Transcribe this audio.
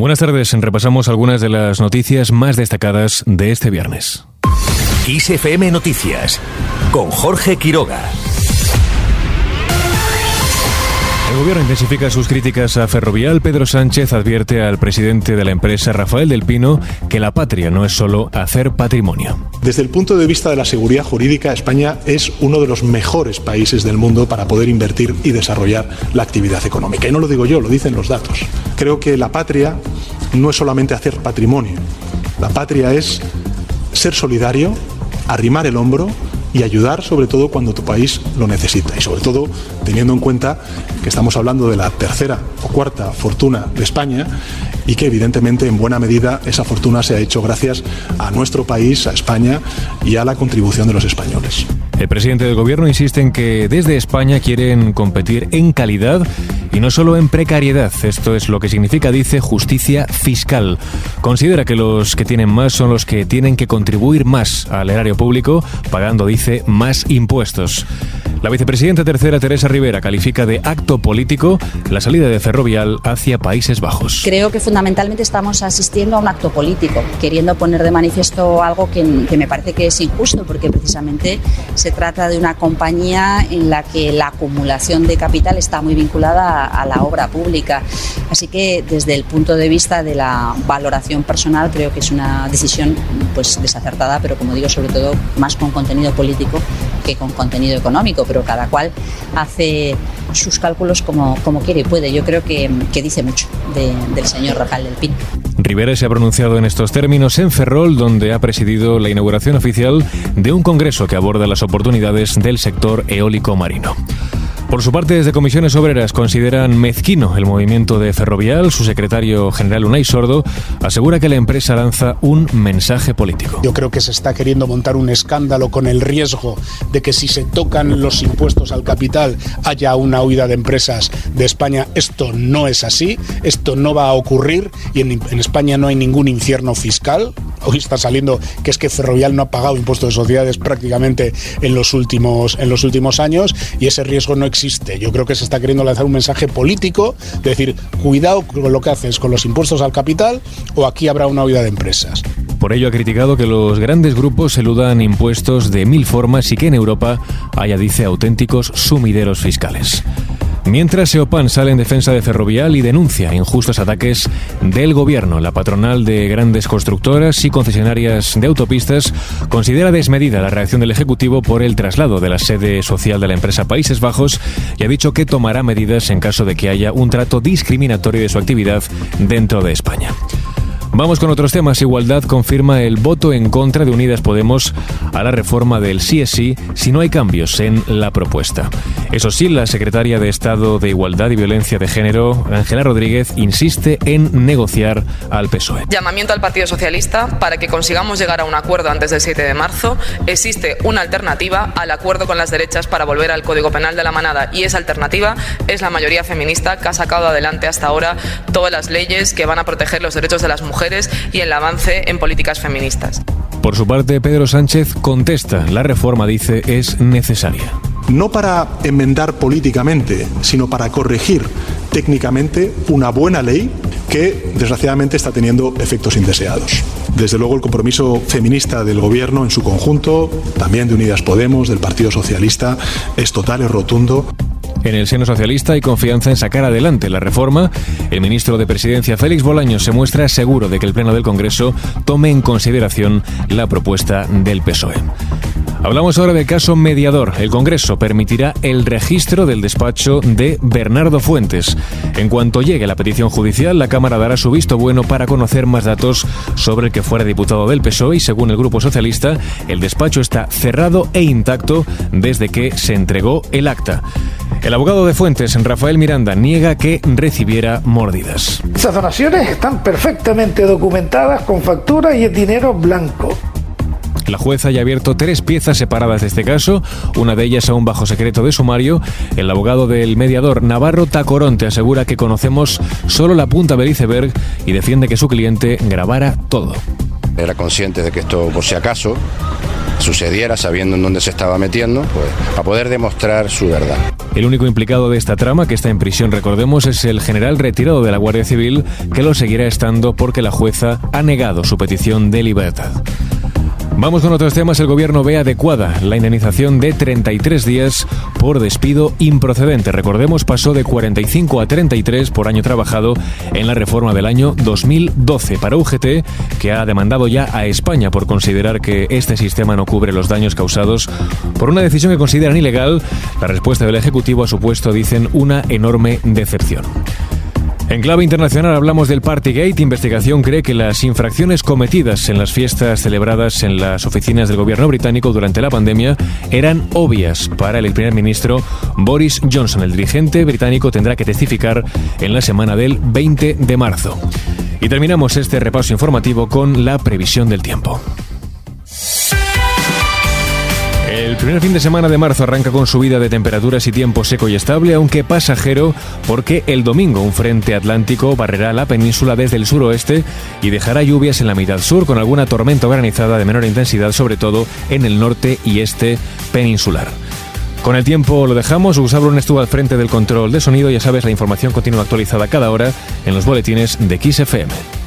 Buenas tardes, repasamos algunas de las noticias más destacadas de este viernes. ISFM Noticias con Jorge Quiroga. El gobierno intensifica sus críticas a Ferrovial. Pedro Sánchez advierte al presidente de la empresa, Rafael del Pino, que la patria no es solo hacer patrimonio. Desde el punto de vista de la seguridad jurídica, España es uno de los mejores países del mundo para poder invertir y desarrollar la actividad económica. Y no lo digo yo, lo dicen los datos. Creo que la patria no es solamente hacer patrimonio. La patria es ser solidario, arrimar el hombro y ayudar sobre todo cuando tu país lo necesita y sobre todo teniendo en cuenta que estamos hablando de la tercera o cuarta fortuna de España y que evidentemente en buena medida esa fortuna se ha hecho gracias a nuestro país, a España y a la contribución de los españoles. El presidente del gobierno insiste en que desde España quieren competir en calidad y no solo en precariedad. Esto es lo que significa, dice, justicia fiscal. Considera que los que tienen más son los que tienen que contribuir más al erario público, pagando, dice, más impuestos. La vicepresidenta tercera, Teresa Rivera, califica de acto político la salida de Ferrovial hacia Países Bajos. Creo que fundamentalmente estamos asistiendo a un acto político, queriendo poner de manifiesto algo que, me parece que es injusto, porque precisamente se trata de una compañía en la que la acumulación de capital está muy vinculada a, a la obra pública. Así que desde el punto de vista de la valoración personal creo que es una decisión pues desacertada, pero como digo, sobre todo más con contenido político que con contenido económico pero cada cual hace sus cálculos como, como quiere y puede. Yo creo que, que dice mucho del señor Rafael del Pin. Rivera se ha pronunciado en estos términos en Ferrol, donde ha presidido la inauguración oficial de un congreso que aborda las oportunidades del sector eólico marino. Por su parte, desde Comisiones Obreras consideran mezquino el movimiento de Ferrovial. Su secretario general Unai Sordo asegura que la empresa lanza un mensaje político. Yo creo que se está queriendo montar un escándalo con el riesgo de que si se tocan los impuestos al capital haya una huida de empresas de España. Esto no es así, esto no va a ocurrir y en, en España no hay ningún infierno fiscal. Hoy está saliendo que es que Ferrovial no ha pagado impuestos de sociedades prácticamente en los últimos, en los últimos años y ese riesgo no existe yo creo que se está queriendo lanzar un mensaje político, de decir, cuidado con lo que haces con los impuestos al capital o aquí habrá una huida de empresas. Por ello ha criticado que los grandes grupos eludan impuestos de mil formas y que en Europa haya, dice, auténticos sumideros fiscales. Mientras Seopan sale en defensa de Ferrovial y denuncia injustos ataques del gobierno, la patronal de grandes constructoras y concesionarias de autopistas considera desmedida la reacción del Ejecutivo por el traslado de la sede social de la empresa Países Bajos y ha dicho que tomará medidas en caso de que haya un trato discriminatorio de su actividad dentro de España. Vamos con otros temas. Igualdad confirma el voto en contra de Unidas Podemos a la reforma del CSI si no hay cambios en la propuesta. Eso sí, la secretaria de Estado de Igualdad y Violencia de Género, Ángela Rodríguez, insiste en negociar al PSOE. Llamamiento al Partido Socialista para que consigamos llegar a un acuerdo antes del 7 de marzo. Existe una alternativa al acuerdo con las derechas para volver al Código Penal de la Manada y esa alternativa es la mayoría feminista que ha sacado adelante hasta ahora todas las leyes que van a proteger los derechos de las mujeres y el avance en políticas feministas. Por su parte, Pedro Sánchez contesta, la reforma, dice, es necesaria. No para enmendar políticamente, sino para corregir técnicamente una buena ley que desgraciadamente está teniendo efectos indeseados. Desde luego el compromiso feminista del Gobierno en su conjunto, también de Unidas Podemos, del Partido Socialista, es total, y rotundo. En el seno socialista hay confianza en sacar adelante la reforma. El ministro de Presidencia, Félix Bolaños, se muestra seguro de que el Pleno del Congreso tome en consideración la propuesta del PSOE. Hablamos ahora del caso mediador. El Congreso permitirá el registro del despacho de Bernardo Fuentes. En cuanto llegue la petición judicial, la Cámara dará su visto bueno para conocer más datos sobre el que fuera diputado del PSOE y según el Grupo Socialista, el despacho está cerrado e intacto desde que se entregó el acta. El abogado de Fuentes, Rafael Miranda, niega que recibiera mordidas. Esas donaciones están perfectamente documentadas con factura y dinero blanco. La jueza ya ha abierto tres piezas separadas de este caso, una de ellas aún bajo secreto de sumario. El abogado del mediador Navarro Tacoronte asegura que conocemos solo la punta del iceberg y defiende que su cliente grabara todo Era consciente de que esto, por si acaso, sucediera, sabiendo en dónde se estaba metiendo, pues, para poder demostrar su verdad. El único implicado de esta trama, que está en prisión, recordemos, es el general retirado de la Guardia Civil, que lo seguirá estando porque la jueza ha negado su petición de libertad. Vamos con otros temas. El gobierno ve adecuada la indemnización de 33 días por despido improcedente. Recordemos, pasó de 45 a 33 por año trabajado en la reforma del año 2012 para UGT, que ha demandado ya a España por considerar que este sistema no cubre los daños causados por una decisión que consideran ilegal. La respuesta del Ejecutivo ha supuesto, dicen, una enorme decepción. En clave internacional hablamos del Partygate. Investigación cree que las infracciones cometidas en las fiestas celebradas en las oficinas del gobierno británico durante la pandemia eran obvias para el primer ministro Boris Johnson. El dirigente británico tendrá que testificar en la semana del 20 de marzo. Y terminamos este repaso informativo con la previsión del tiempo. El primer fin de semana de marzo arranca con subida de temperaturas y tiempo seco y estable, aunque pasajero, porque el domingo un frente atlántico barrerá la península desde el suroeste y dejará lluvias en la mitad sur con alguna tormenta granizada de menor intensidad, sobre todo en el norte y este peninsular. Con el tiempo lo dejamos. Gustavo estuvo al frente del control de sonido. Ya sabes, la información continúa actualizada cada hora en los boletines de XFM.